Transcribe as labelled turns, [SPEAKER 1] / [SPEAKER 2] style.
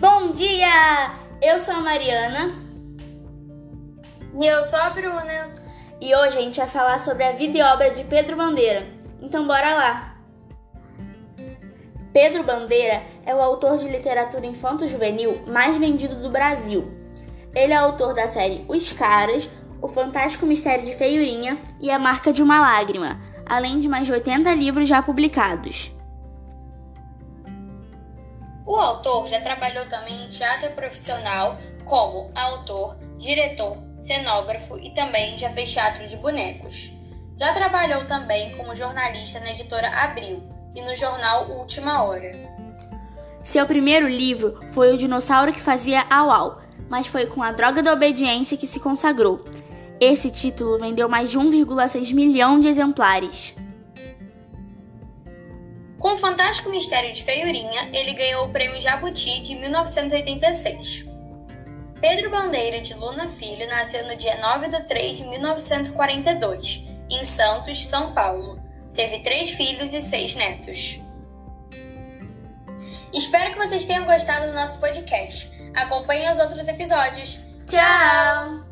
[SPEAKER 1] Bom dia! Eu sou a Mariana.
[SPEAKER 2] E eu sou a Bruna.
[SPEAKER 1] E hoje a gente vai falar sobre a vida e obra de Pedro Bandeira. Então bora lá! Pedro Bandeira é o autor de literatura infanto-juvenil mais vendido do Brasil. Ele é autor da série Os Caras, O Fantástico Mistério de Feiurinha e A Marca de uma Lágrima, além de mais de 80 livros já publicados.
[SPEAKER 2] O autor já trabalhou também em teatro profissional como autor, diretor, cenógrafo e também já fez teatro de bonecos. Já trabalhou também como jornalista na editora Abril e no jornal Última Hora.
[SPEAKER 1] Seu primeiro livro foi O Dinossauro que Fazia Au Au, mas foi com A Droga da Obediência que se consagrou. Esse título vendeu mais de 1,6 milhão de exemplares.
[SPEAKER 2] Com o Fantástico Mistério de Feiurinha, ele ganhou o Prêmio Jabuti de 1986. Pedro Bandeira de Luna Filho nasceu no dia 9 de 3 de 1942, em Santos, São Paulo. Teve três filhos e seis netos. Espero que vocês tenham gostado do nosso podcast. Acompanhem os outros episódios.
[SPEAKER 1] Tchau!